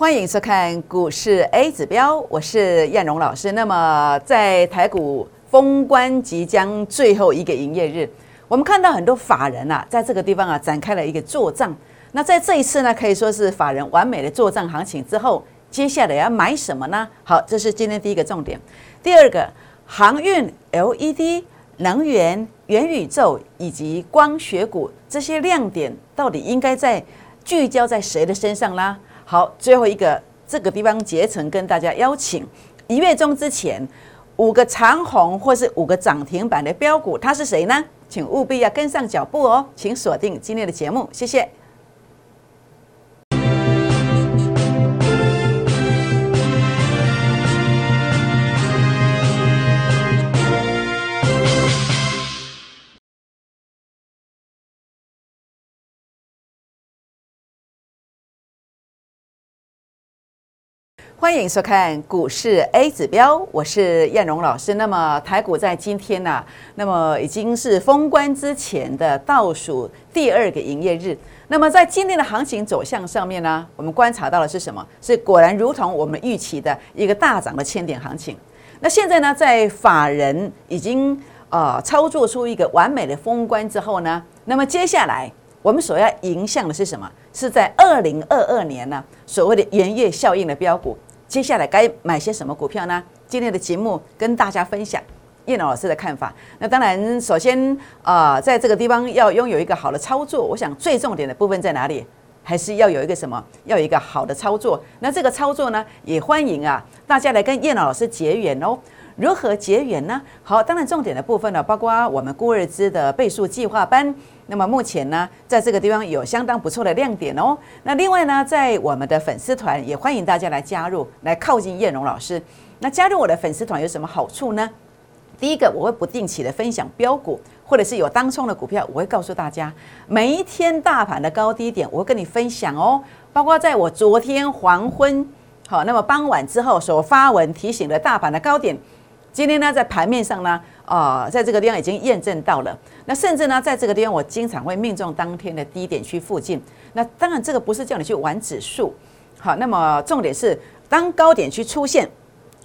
欢迎收看股市 A 指标，我是燕荣老师。那么在台股封关即将最后一个营业日，我们看到很多法人啊，在这个地方啊展开了一个做账。那在这一次呢，可以说是法人完美的做账行情之后，接下来要买什么呢？好，这是今天第一个重点。第二个，航运、LED、能源、元宇宙以及光学股这些亮点，到底应该在聚焦在谁的身上啦？好，最后一个这个地方结成跟大家邀请，一月中之前五个长虹或是五个涨停板的标股，它是谁呢？请务必要跟上脚步哦，请锁定今天的节目，谢谢。欢迎收看股市 A 指标，我是燕荣老师。那么台股在今天呢，那么已经是封关之前的倒数第二个营业日。那么在今天的行情走向上面呢，我们观察到的是什么？是果然如同我们预期的一个大涨的千点行情。那现在呢，在法人已经呃操作出一个完美的封关之后呢，那么接下来我们所要迎向的是什么？是在二零二二年呢，所谓的元月效应的标股。接下来该买些什么股票呢？今天的节目跟大家分享叶老师的看法。那当然，首先啊，在这个地方要拥有一个好的操作，我想最重点的部分在哪里？还是要有一个什么？要有一个好的操作。那这个操作呢，也欢迎啊大家来跟叶老师结缘哦。如何结缘呢？好，当然重点的部分呢，包括我们孤日资的倍数计划班。那么目前呢，在这个地方有相当不错的亮点哦。那另外呢，在我们的粉丝团也欢迎大家来加入，来靠近叶荣老师。那加入我的粉丝团有什么好处呢？第一个，我会不定期的分享标股，或者是有当冲的股票，我会告诉大家每一天大盘的高低点，我会跟你分享哦。包括在我昨天黄昏，好，那么傍晚之后所发文提醒的大盘的高点。今天呢，在盘面上呢，啊，在这个地方已经验证到了。那甚至呢，在这个地方，我经常会命中当天的低点区附近。那当然，这个不是叫你去玩指数，好，那么重点是，当高点区出现，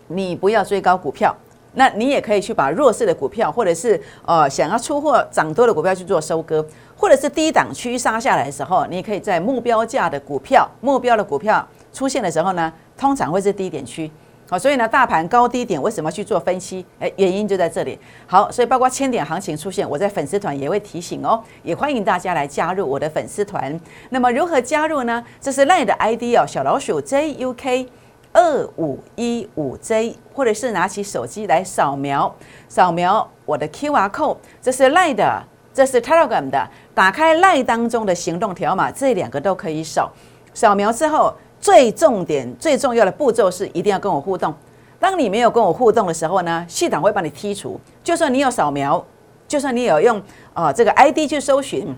你不要追高股票，那你也可以去把弱势的股票，或者是呃想要出货涨多的股票去做收割，或者是低档区杀下来的时候，你可以在目标价的股票、目标的股票出现的时候呢，通常会是低点区。好，所以呢，大盘高低点为什么去做分析？哎，原因就在这里。好，所以包括千点行情出现，我在粉丝团也会提醒哦，也欢迎大家来加入我的粉丝团。那么如何加入呢？这是赖的 ID 哦，小老鼠 JUK 二五一五 J，或者是拿起手机来扫描扫描我的 QR code，这是赖的，这是 Telegram 的，打开赖当中的行动条码，这两个都可以扫。扫描之后。最重点、最重要的步骤是一定要跟我互动。当你没有跟我互动的时候呢，系统会把你剔除。就算你有扫描，就算你有用啊这个 ID 去搜寻，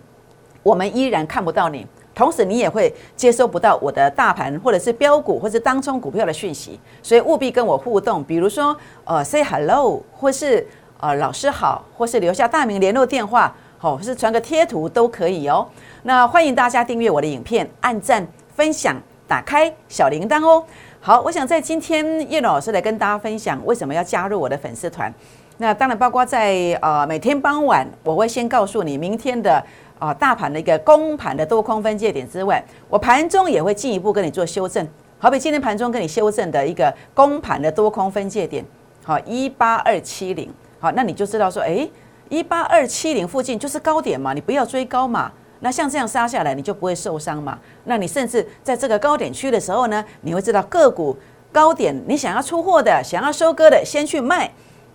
我们依然看不到你。同时，你也会接收不到我的大盘或者是标股或者当冲股票的讯息。所以务必跟我互动，比如说呃 say hello，或是呃老师好，或是留下大名、联络电话，好，或是传个贴图都可以哦。那欢迎大家订阅我的影片，按赞、分享。打开小铃铛哦。好，我想在今天叶老师来跟大家分享为什么要加入我的粉丝团。那当然包括在呃每天傍晚，我会先告诉你明天的啊大盘的一个公盘的多空分界点之外，我盘中也会进一步跟你做修正。好比今天盘中跟你修正的一个公盘的多空分界点，好一八二七零，好，那你就知道说，哎，一八二七零附近就是高点嘛，你不要追高嘛。那像这样杀下来，你就不会受伤嘛？那你甚至在这个高点区的时候呢，你会知道个股高点，你想要出货的、想要收割的，先去卖，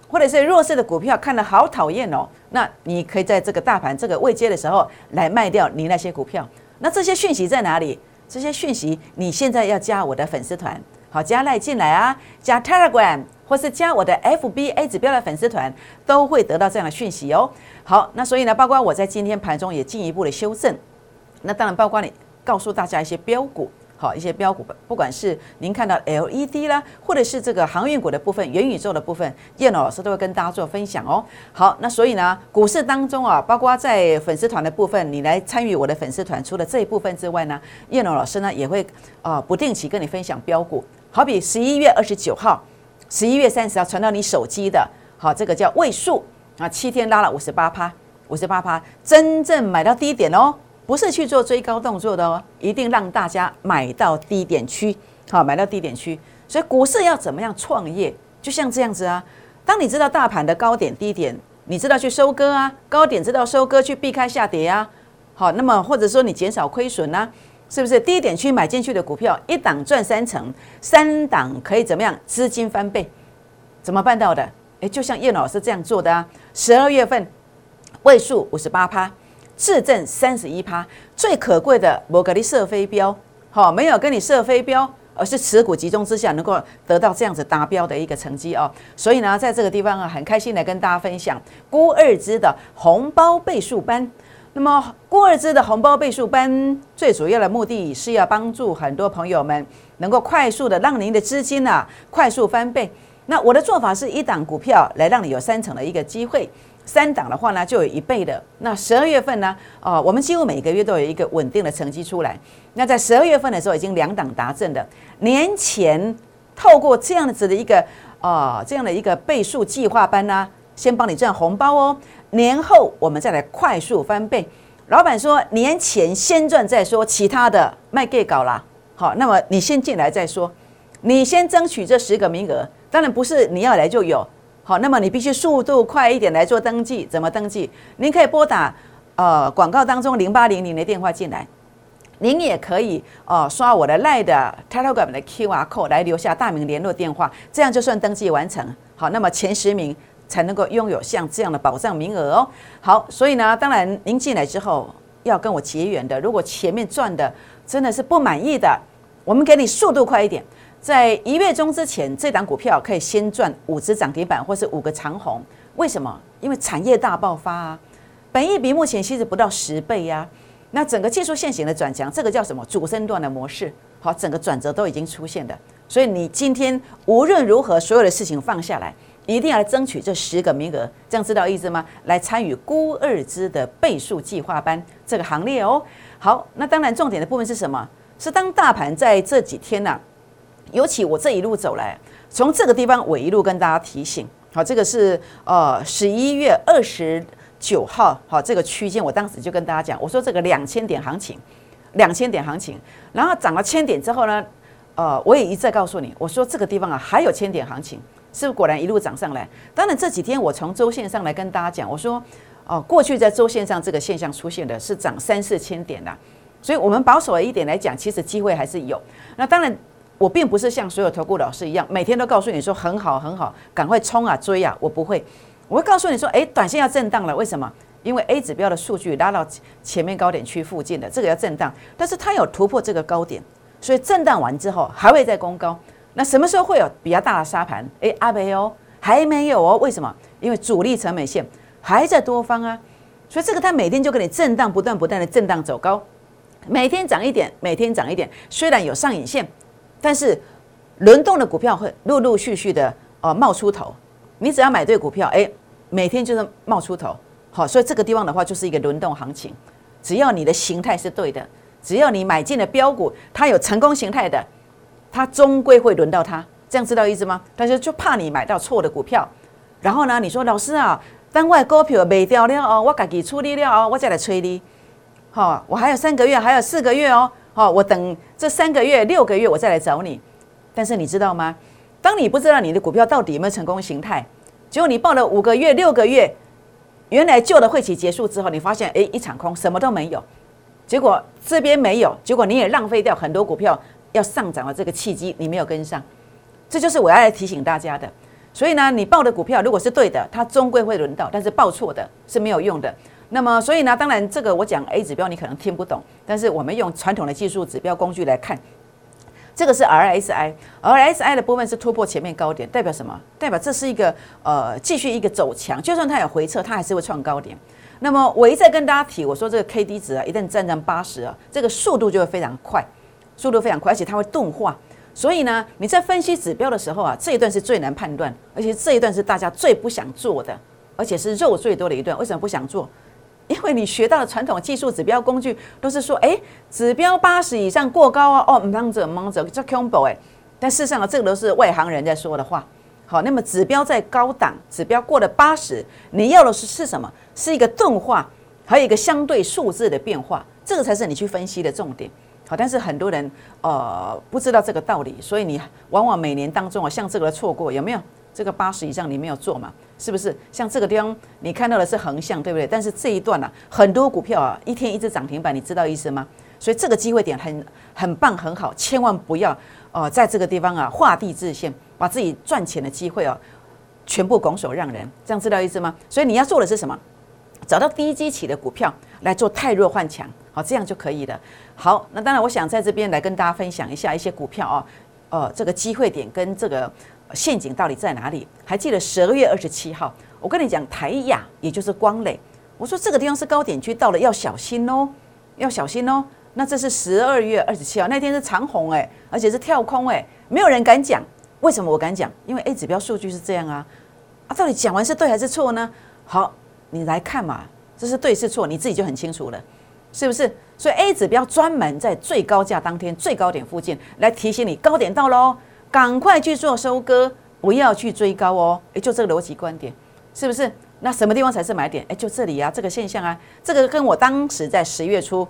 或者是弱势的股票看得好讨厌哦，那你可以在这个大盘这个未接的时候来卖掉你那些股票。那这些讯息在哪里？这些讯息你现在要加我的粉丝团，好加赖进来啊，加 Telegram。或是加我的 FBA 指标的粉丝团，都会得到这样的讯息哦。好，那所以呢，包括我在今天盘中也进一步的修正。那当然包括你告诉大家一些标股，好一些标股，不管是您看到 LED 啦，或者是这个航运股的部分、元宇宙的部分，叶老师都会跟大家做分享哦。好，那所以呢，股市当中啊，包括在粉丝团的部分，你来参与我的粉丝团，除了这一部分之外呢，叶龙老师呢也会啊不定期跟你分享标股。好比十一月二十九号、十一月三十号传到你手机的，好，这个叫位数啊，七天拉了五十八趴，五十八趴，真正买到低点哦。不是去做追高动作的哦，一定让大家买到低点区，好，买到低点区。所以股市要怎么样创业？就像这样子啊。当你知道大盘的高点低点，你知道去收割啊，高点知道收割去避开下跌啊。好，那么或者说你减少亏损呢？是不是低点去买进去的股票，一档赚三成，三档可以怎么样？资金翻倍，怎么办到的？诶，就像叶老师这样做的啊。十二月份位数五十八趴。质证三十一趴，最可贵的摩格利射飞镖，好，没有跟你射飞镖，而是持股集中之下能够得到这样子达标的一个成绩哦。所以呢，在这个地方啊，很开心来跟大家分享郭二之的红包倍数班。那么郭二之的红包倍数班最主要的目的是要帮助很多朋友们能够快速的让您的资金啊快速翻倍。那我的做法是一档股票来让你有三成的一个机会。三档的话呢，就有一倍的。那十二月份呢，哦，我们几乎每个月都有一个稳定的成绩出来。那在十二月份的时候，已经两档达阵的。年前透过这样子的一个，哦，这样的一个倍数计划班呢，先帮你赚红包哦。年后我们再来快速翻倍。老板说年前先赚再说，其他的卖给搞啦。好，那么你先进来再说，你先争取这十个名额。当然不是你要来就有。好，那么你必须速度快一点来做登记。怎么登记？您可以拨打呃广告当中零八零零的电话进来。您也可以哦刷我的 Line 的 Telegram 的 QR code 来留下大名联络电话，这样就算登记完成。好，那么前十名才能够拥有像这样的保障名额哦。好，所以呢，当然您进来之后要跟我结缘的，如果前面赚的真的是不满意的，我们给你速度快一点。在一月中之前，这档股票可以先赚五只涨停板，或是五个长红。为什么？因为产业大爆发啊！本益比目前其实不到十倍呀。那整个技术线型的转强，这个叫什么？主升段的模式，好，整个转折都已经出现的。所以你今天无论如何，所有的事情放下来，一定要来争取这十个名额。这样知道意思吗？来参与孤二支的倍数计划班这个行列哦。好，那当然重点的部分是什么？是当大盘在这几天呢？尤其我这一路走来，从这个地方我一路跟大家提醒，好，这个是呃十一月二十九号，好，这个区间我当时就跟大家讲，我说这个两千点行情，两千点行情，然后涨了千点之后呢，呃，我也一再告诉你，我说这个地方啊还有千点行情，是不是果然一路涨上来？当然这几天我从周线上来跟大家讲，我说哦，过去在周线上这个现象出现的是涨三四千点的，所以我们保守一点来讲，其实机会还是有。那当然。我并不是像所有投顾老师一样，每天都告诉你说很好很好，赶快冲啊追啊！我不会，我会告诉你说，哎，短线要震荡了，为什么？因为 A 指标的数据拉到前面高点区附近的，这个要震荡，但是它有突破这个高点，所以震荡完之后还会再攻高。那什么时候会有比较大的沙盘？哎，阿北哦，还没有哦，为什么？因为主力成本线还在多方啊，所以这个它每天就给你震荡，不断不断的震荡走高，每天涨一点，每天涨一点，虽然有上影线。但是轮动的股票会陆陆续续的呃冒出头，你只要买对股票，哎，每天就是冒出头，好，所以这个地方的话就是一个轮动行情，只要你的形态是对的，只要你买进的标股它有成功形态的，它终归会轮到它，这样知道意思吗？但是就怕你买到错的股票，然后呢，你说老师啊，当外股票卖掉了哦，我自己处理了哦，我再来催你，好，我还有三个月，还有四个月哦。好，我等这三个月、六个月，我再来找你。但是你知道吗？当你不知道你的股票到底有没有成功形态，结果你报了五个月、六个月，原来旧的会期结束之后，你发现哎一场空，什么都没有。结果这边没有，结果你也浪费掉很多股票要上涨的这个契机，你没有跟上。这就是我要来提醒大家的。所以呢，你报的股票如果是对的，它终归会轮到；但是报错的是没有用的。那么，所以呢，当然这个我讲 A 指标你可能听不懂，但是我们用传统的技术指标工具来看，这个是 RSI，RSI 的部分是突破前面高点，代表什么？代表这是一个呃继续一个走强，就算它有回撤，它还是会创高点。那么我一再跟大家提，我说这个 K D 值啊，一旦站上八十啊，这个速度就会非常快。速度非常快，而且它会钝化。所以呢，你在分析指标的时候啊，这一段是最难判断，而且这一段是大家最不想做的，而且是肉最多的一段。为什么不想做？因为你学到的传统技术指标工具都是说，哎，指标八十以上过高啊，哦，忙着忙着叫 combo 哎。但事实上啊，这个都是外行人在说的话。好，那么指标在高档，指标过了八十，你要的是是什么？是一个钝化，还有一个相对数字的变化，这个才是你去分析的重点。但是很多人呃不知道这个道理，所以你往往每年当中啊，像这个错过有没有？这个八十以上你没有做嘛？是不是？像这个地方你看到的是横向，对不对？但是这一段呢，很多股票啊，一天一只涨停板，你知道意思吗？所以这个机会点很很棒很好，千万不要呃在这个地方啊画地自限，把自己赚钱的机会哦全部拱手让人，这样知道意思吗？所以你要做的是什么？找到低基企的股票来做太弱换强，好，这样就可以了。好，那当然，我想在这边来跟大家分享一下一些股票哦，呃，这个机会点跟这个陷阱到底在哪里？还记得十二月二十七号，我跟你讲台亚，也就是光磊，我说这个地方是高点区，到了要小心哦，要小心哦。那这是十二月二十七号那天是长红哎，而且是跳空哎，没有人敢讲，为什么我敢讲？因为 A 指标数据是这样啊，啊，到底讲完是对还是错呢？好。你来看嘛，这是对是错，你自己就很清楚了，是不是？所以 A 指标专门在最高价当天最高点附近来提醒你高点到喽，赶快去做收割，不要去追高哦。诶，就这个逻辑观点，是不是？那什么地方才是买点？诶，就这里啊，这个现象啊，这个跟我当时在十月初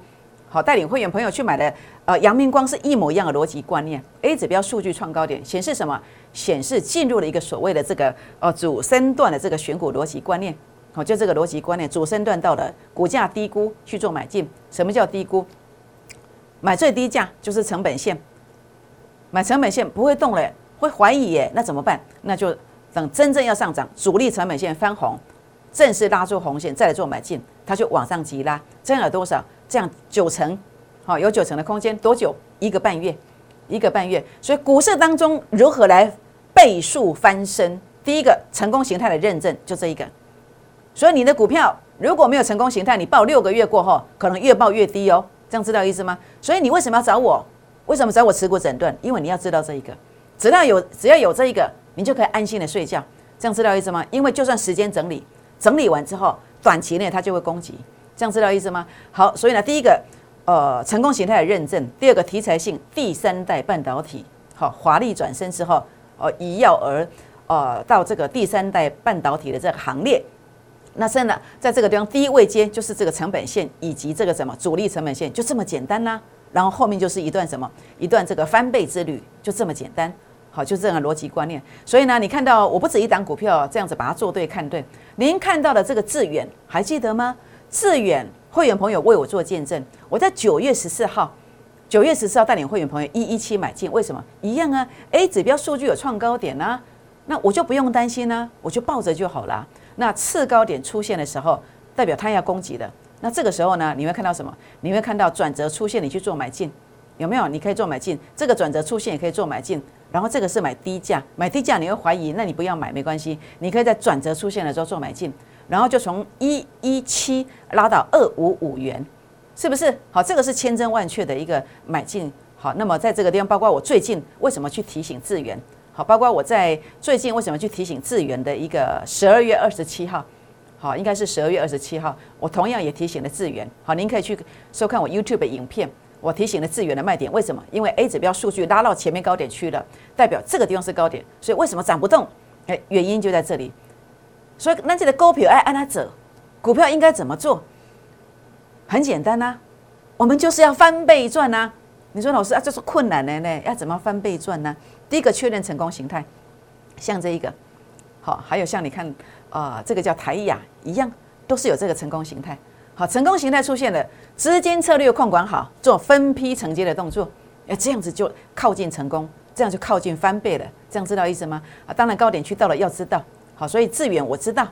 好带领会员朋友去买的呃阳明光是一模一样的逻辑观念。A 指标数据创高点显示什么？显示进入了一个所谓的这个呃主升段的这个选股逻辑观念。好，就这个逻辑观念，主升段到了，股价低估去做买进。什么叫低估？买最低价就是成本线，买成本线不会动了，会怀疑耶，那怎么办？那就等真正要上涨，主力成本线翻红，正式拉住红线再来做买进，它就往上急拉。这样有多少？这样九成，好，有九成的空间。多久？一个半月，一个半月。所以股市当中如何来倍数翻身？第一个成功形态的认证就这一个。所以你的股票如果没有成功形态，你报六个月过后，可能越报越低哦。这样知道意思吗？所以你为什么要找我？为什么找我持股整顿？因为你要知道这一个，只要有只要有这一个，你就可以安心的睡觉。这样知道意思吗？因为就算时间整理整理完之后，短期内它就会攻击。这样知道意思吗？好，所以呢，第一个呃成功形态的认证，第二个题材性，第三代半导体好华丽转身之后，呃一跃而呃到这个第三代半导体的这个行列。那真的在这个地方，第一位阶就是这个成本线以及这个什么主力成本线，就这么简单啦。然后后面就是一段什么，一段这个翻倍之旅，就这么简单。好，就这样的逻辑观念。所以呢，你看到我不止一档股票这样子把它做对看对。您看到的这个致远还记得吗？致远会员朋友为我做见证，我在九月十四号，九月十四号带领会员朋友一一七买进，为什么？一样啊，A 指标数据有创高点啊，那我就不用担心啊，我就抱着就好了。那次高点出现的时候，代表它要攻击的。那这个时候呢，你会看到什么？你会看到转折出现，你去做买进，有没有？你可以做买进。这个转折出现也可以做买进。然后这个是买低价，买低价你会怀疑，那你不要买没关系，你可以在转折出现的时候做买进，然后就从一一七拉到二五五元，是不是？好，这个是千真万确的一个买进。好，那么在这个地方，包括我最近为什么去提醒智源？好，包括我在最近为什么去提醒智源的一个十二月二十七号，好，应该是十二月二十七号，我同样也提醒了智源。好，您可以去收看我 YouTube 的影片，我提醒了智源的卖点。为什么？因为 A 指标数据拉到前面高点去了，代表这个地方是高点，所以为什么涨不动？哎，原因就在这里。所以那这个股票哎按它走，股票应该怎么做？很简单呐，我们就是要翻倍赚呐。你说老师啊，这是困难的呢，要怎么翻倍赚呢？第一个确认成功形态，像这一个，好，还有像你看啊，这个叫台雅一样，都是有这个成功形态。好，成功形态出现了，资金策略控管好，做分批承接的动作，哎，这样子就靠近成功，这样就靠近翻倍了。这样知道意思吗？啊，当然高点去到了要知道。好，所以致远我知道，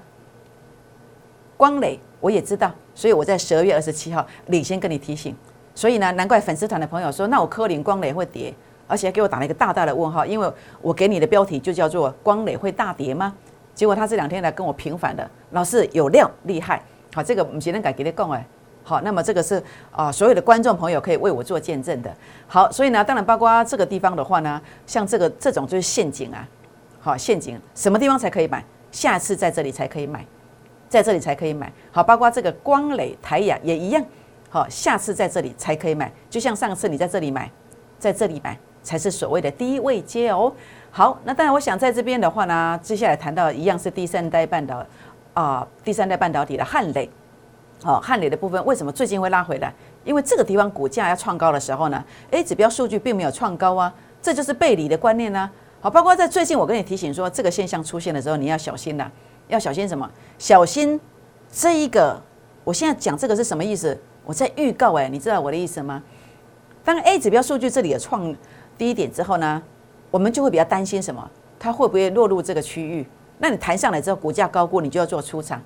光磊我也知道，所以我在十二月二十七号领先跟你提醒。所以呢，难怪粉丝团的朋友说，那我科林光磊会跌。而且还给我打了一个大大的问号，因为我给你的标题就叫做“光磊会大跌吗？”结果他这两天来跟我平反的，老师有料厉害。好，这个我们今天敢给你讲哎，好，那么这个是啊，所有的观众朋友可以为我做见证的。好，所以呢，当然包括这个地方的话呢，像这个这种就是陷阱啊，好，陷阱什么地方才可以买？下次在这里才可以买，在这里才可以买。好，包括这个光磊台雅也一样，好，下次在这里才可以买。就像上次你在这里买，在这里买才是所谓的低位接哦。好，那当然我想在这边的话呢，接下来谈到一样是第三代半导啊，第三代半导体的汉磊。好，汉磊的部分为什么最近会拉回来？因为这个地方股价要创高的时候呢，A 指标数据并没有创高啊，这就是背离的观念呢。好，包括在最近我跟你提醒说，这个现象出现的时候，你要小心了，要小心什么？小心这一个，我现在讲这个是什么意思？我在预告哎，你知道我的意思吗？当 A 指标数据这里的创低点之后呢，我们就会比较担心什么？它会不会落入这个区域？那你弹上来之后，股价高估，你就要做出场。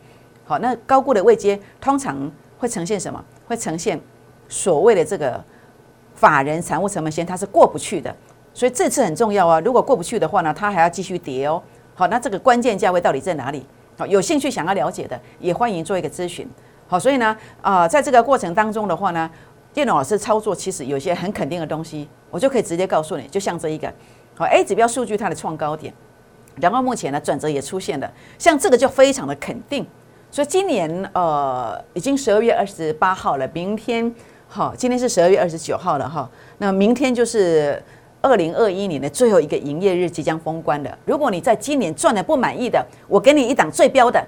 好，那高估的位阶通常会呈现什么？会呈现所谓的这个法人财务成本线，它是过不去的。所以这次很重要啊！如果过不去的话呢，它还要继续跌哦。好，那这个关键价位到底在哪里？好，有兴趣想要了解的，也欢迎做一个咨询。好，所以呢，啊，在这个过程当中的话呢，电脑老师操作其实有些很肯定的东西，我就可以直接告诉你，就像这一个，好 A 指标数据它的创高点，然后目前呢转折也出现了，像这个就非常的肯定。所以今年呃已经十二月二十八号了，明天好，今天是十二月二十九号了哈，那明天就是二零二一年的最后一个营业日即将封关了。如果你在今年赚的不满意的，我给你一档最标的，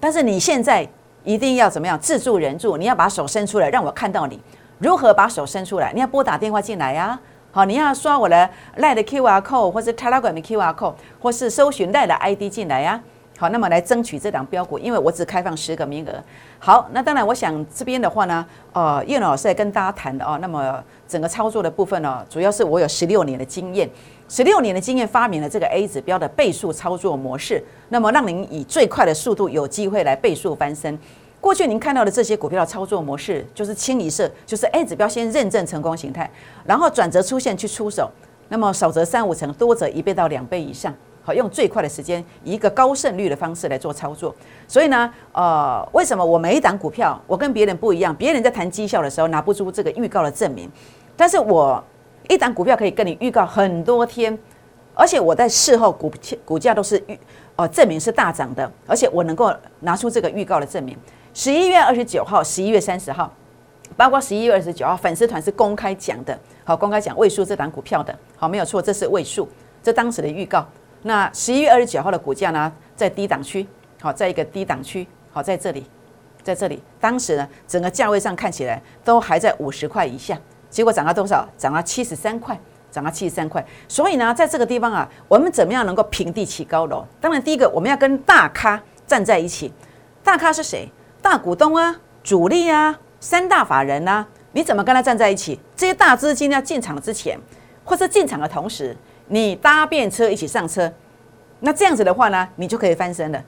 但是你现在一定要怎么样自助人助，你要把手伸出来让我看到你如何把手伸出来，你要拨打电话进来呀，好，你要刷我的赖的 Q R code 或者 Telegram 的 Q R code 或是搜寻赖的 I D 进来呀。好，那么来争取这档标股，因为我只开放十个名额。好，那当然，我想这边的话呢，呃，叶老师在跟大家谈的哦。那么整个操作的部分呢，主要是我有十六年的经验，十六年的经验发明了这个 A 指标的倍数操作模式，那么让您以最快的速度有机会来倍数翻身。过去您看到的这些股票的操作模式，就是清一色，就是 A 指标先认证成功形态，然后转折出现去出手，那么少则三五成，多则一倍到两倍以上。好，用最快的时间，以一个高胜率的方式来做操作。所以呢，呃，为什么我每一档股票，我跟别人不一样？别人在谈绩效的时候拿不出这个预告的证明，但是我一档股票可以跟你预告很多天，而且我在事后股股价都是预呃证明是大涨的，而且我能够拿出这个预告的证明。十一月二十九号、十一月三十号，包括十一月二十九号，粉丝团是公开讲的，好，公开讲位数这档股票的，好，没有错，这是位数，这当时的预告。那十一月二十九号的股价呢，在低档区，好，在一个低档区，好，在这里，在这里，当时呢，整个价位上看起来都还在五十块以下，结果涨到多少？涨到七十三块，涨到七十三块。所以呢，在这个地方啊，我们怎么样能够平地起高楼？当然，第一个我们要跟大咖站在一起。大咖是谁？大股东啊，主力啊，三大法人啊，你怎么跟他站在一起？这些大资金要进场之前，或是进场的同时。你搭便车一起上车，那这样子的话呢，你就可以翻身了，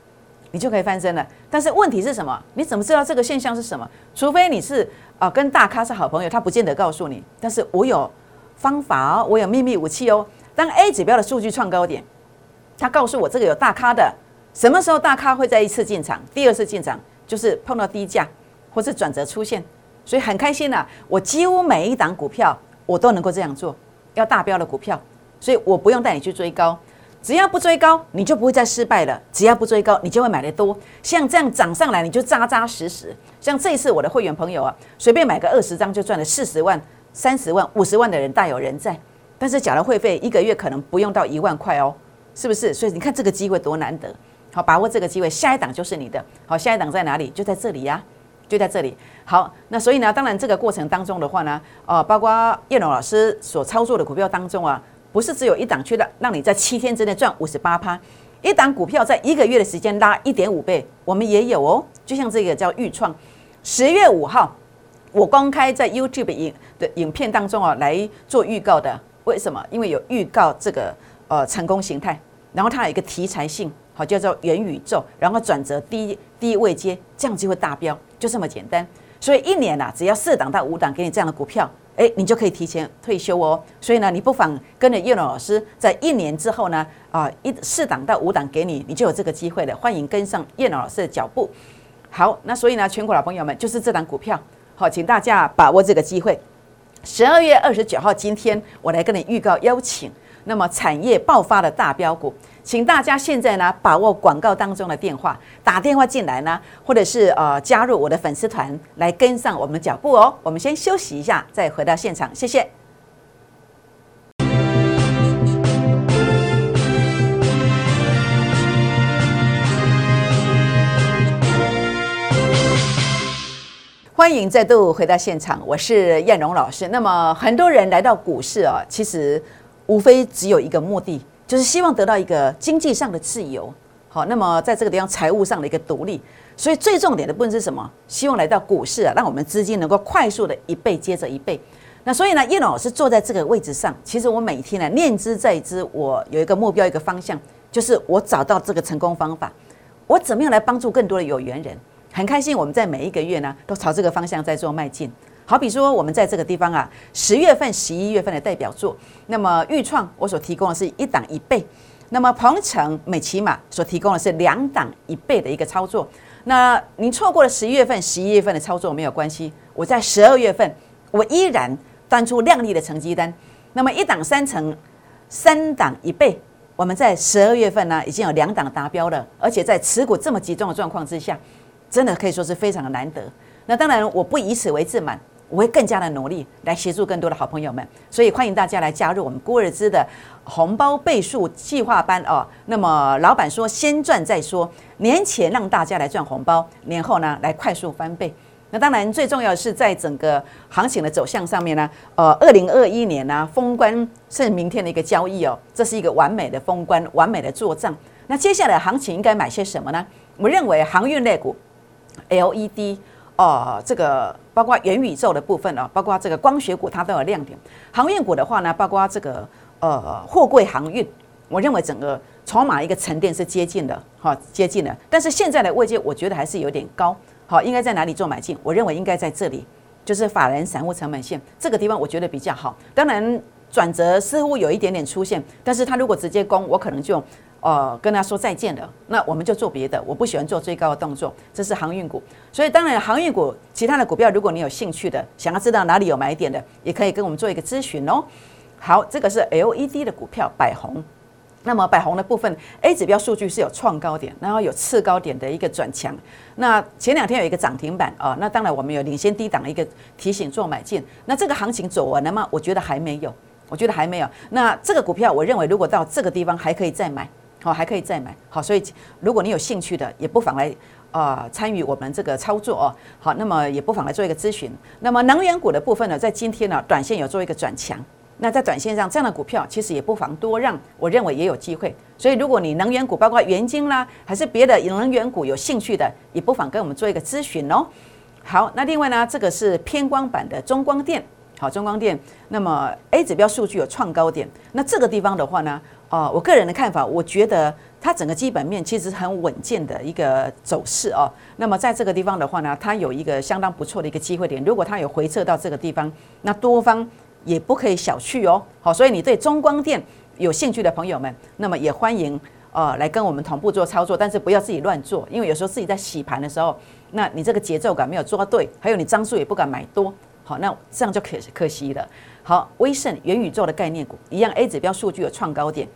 你就可以翻身了。但是问题是什么？你怎么知道这个现象是什么？除非你是啊跟大咖是好朋友，他不见得告诉你。但是我有方法哦，我有秘密武器哦。当 A 指标的数据创高点，他告诉我这个有大咖的，什么时候大咖会在一次进场？第二次进场就是碰到低价或是转折出现，所以很开心呐。我几乎每一档股票我都能够这样做，要大标的股票。所以我不用带你去追高，只要不追高，你就不会再失败了。只要不追高，你就会买的多。像这样涨上来，你就扎扎实实。像这一次我的会员朋友啊，随便买个二十张就赚了四十万、三十万、五十万的人大有人在。但是缴了会费，一个月可能不用到一万块哦，是不是？所以你看这个机会多难得，好把握这个机会，下一档就是你的。好，下一档在哪里？就在这里呀，就在这里。好，那所以呢，当然这个过程当中的话呢，呃，包括叶龙老师所操作的股票当中啊。不是只有一档去让让你在七天之内赚五十八趴，一档股票在一个月的时间拉一点五倍，我们也有哦。就像这个叫预创，十月五号我公开在 YouTube 影的影片当中啊来做预告的。为什么？因为有预告这个呃成功形态，然后它有一个题材性，好叫做元宇宙，然后转折低低位接，这样就会达标，就这么简单。所以一年呐，只要四档到五档给你这样的股票。哎，你就可以提前退休哦。所以呢，你不妨跟着叶龙老师，在一年之后呢，啊，一四档到五档给你，你就有这个机会了。欢迎跟上叶龙老师的脚步。好，那所以呢，全国老朋友们，就是这档股票，好，请大家把握这个机会。十二月二十九号，今天我来跟你预告邀请，那么产业爆发的大标股，请大家现在呢把握广告当中的电话，打电话进来呢，或者是呃加入我的粉丝团来跟上我们的脚步哦。我们先休息一下，再回到现场，谢谢。欢迎再度回到现场，我是燕荣老师。那么很多人来到股市啊，其实无非只有一个目的，就是希望得到一个经济上的自由。好，那么在这个地方财务上的一个独立。所以最重点的部分是什么？希望来到股市啊，让我们资金能够快速的一倍接着一倍。那所以呢，叶老师坐在这个位置上，其实我每天呢念之在之，我有一个目标，一个方向，就是我找到这个成功方法，我怎么样来帮助更多的有缘人。很开心，我们在每一个月呢，都朝这个方向在做迈进。好比说，我们在这个地方啊，十月份、十一月份的代表作，那么豫创我所提供的是一档一倍，那么鹏程、美骑马所提供的是两档一倍的一个操作。那您错过了十一月份、十一月份的操作没有关系，我在十二月份我依然端出亮丽的成绩单。那么一档三成，三档一倍，我们在十二月份呢已经有两档达标了，而且在持股这么集中的状况之下。真的可以说是非常的难得。那当然，我不以此为自满，我会更加的努力来协助更多的好朋友们。所以欢迎大家来加入我们郭尔兹的红包倍数计划班哦。那么老板说先赚再说，年前让大家来赚红包，年后呢来快速翻倍。那当然最重要的是在整个行情的走向上面呢，呃，二零二一年呢封关是明天的一个交易哦，这是一个完美的封关，完美的做账。那接下来行情应该买些什么呢？我认为航运类股。LED 哦，这个包括元宇宙的部分啊，包括这个光学股，它都有亮点。航运股的话呢，包括这个呃货柜航运，我认为整个筹码一个沉淀是接近的，哈，接近的。但是现在的位阶，我觉得还是有点高，好，应该在哪里做买进？我认为应该在这里，就是法人散户成本线这个地方，我觉得比较好。当然转折似乎有一点点出现，但是它如果直接攻，我可能就。呃，跟他说再见了，那我们就做别的。我不喜欢做最高的动作，这是航运股。所以当然，航运股其他的股票，如果你有兴趣的，想要知道哪里有买点的，也可以跟我们做一个咨询哦。好，这个是 LED 的股票，百红。那么百红的部分，A 指标数据是有创高点，然后有次高点的一个转强。那前两天有一个涨停板啊，那当然我们有领先低档的一个提醒做买进。那这个行情走完了吗？我觉得还没有，我觉得还没有。那这个股票，我认为如果到这个地方还可以再买。好，还可以再买。好，所以如果你有兴趣的，也不妨来啊参与我们这个操作哦。好，那么也不妨来做一个咨询。那么能源股的部分呢，在今天呢，短线有做一个转强。那在短线上，这样的股票其实也不妨多让，我认为也有机会。所以如果你能源股，包括元晶啦，还是别的能源股有兴趣的，也不妨跟我们做一个咨询哦。好，那另外呢，这个是偏光板的中光电。好，中光电，那么 A 指标数据有创高点。那这个地方的话呢？哦，我个人的看法，我觉得它整个基本面其实很稳健的一个走势哦。那么在这个地方的话呢，它有一个相当不错的一个机会点。如果它有回撤到这个地方，那多方也不可以小觑哦。好，所以你对中光电有兴趣的朋友们，那么也欢迎呃来跟我们同步做操作，但是不要自己乱做，因为有时候自己在洗盘的时候，那你这个节奏感没有抓对，还有你张数也不敢买多，好，那这样就可可惜了。好，威盛元宇宙的概念股一样，A 指标数据有创高点。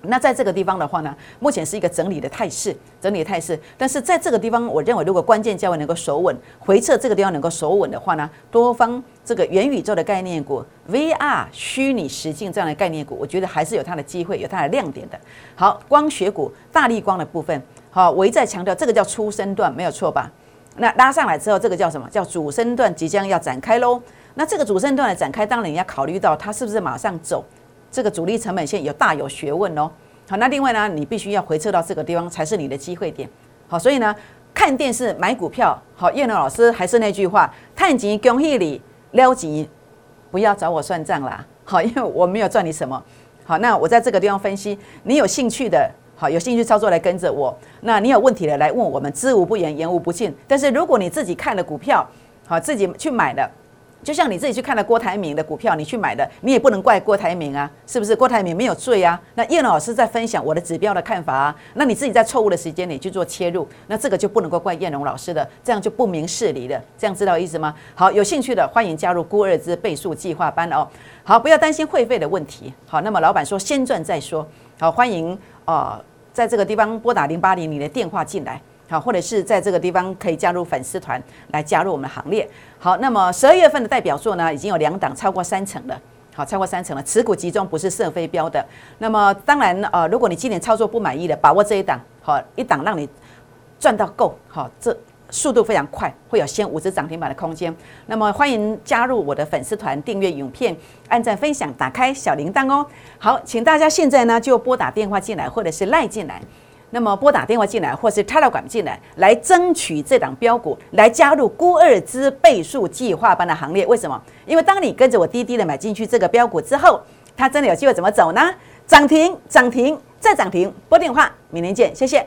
那在这个地方的话呢，目前是一个整理的态势，整理的态势。但是在这个地方，我认为如果关键价位能够守稳，回撤这个地方能够守稳的话呢，多方这个元宇宙的概念股、VR 虚拟实境这样的概念股，我觉得还是有它的机会，有它的亮点的。好，光学股、大力光的部分，好，我一再强调，这个叫初升段，没有错吧？那拉上来之后，这个叫什么？叫主升段即将要展开喽。那这个主升段的展开，当然你要考虑到它是不是马上走，这个主力成本线有大有学问哦。好，那另外呢，你必须要回撤到这个地方才是你的机会点。好，所以呢，看电视买股票，好，叶龙老师还是那句话，探钱恭喜你，撩钱不要找我算账啦。好，因为我没有赚你什么。好，那我在这个地方分析，你有兴趣的，好，有兴趣操作来跟着我。那你有问题的来问我们，知无不言，言无不尽。但是如果你自己看了股票，好，自己去买了。就像你自己去看了郭台铭的股票，你去买的，你也不能怪郭台铭啊，是不是？郭台铭没有罪啊。那叶老师在分享我的指标的看法啊，那你自己在错误的时间里去做切入，那这个就不能够怪叶龙老师的，这样就不明事理的，这样知道意思吗？好，有兴趣的欢迎加入孤二之倍数计划班哦。好，不要担心会费的问题。好，那么老板说先赚再说。好，欢迎呃，在这个地方拨打零八零零的电话进来。好，或者是在这个地方可以加入粉丝团来加入我们的行列。好，那么十二月份的代表作呢，已经有两档超过三成了。好，超过三成了，持股集中不是射飞镖的。那么当然呃，如果你今年操作不满意的，把握这一档，好一档让你赚到够。好，这速度非常快，会有先五只涨停板的空间。那么欢迎加入我的粉丝团，订阅影片，按赞分享，打开小铃铛哦。好，请大家现在呢就拨打电话进来，或者是赖进来。那么拨打电话进来，或是 Telegram 进来，来争取这档标股，来加入孤二之倍数计划班的行列。为什么？因为当你跟着我滴滴的买进去这个标股之后，它真的有机会怎么走呢？涨停，涨停，再涨停。拨电话，明天见，谢谢。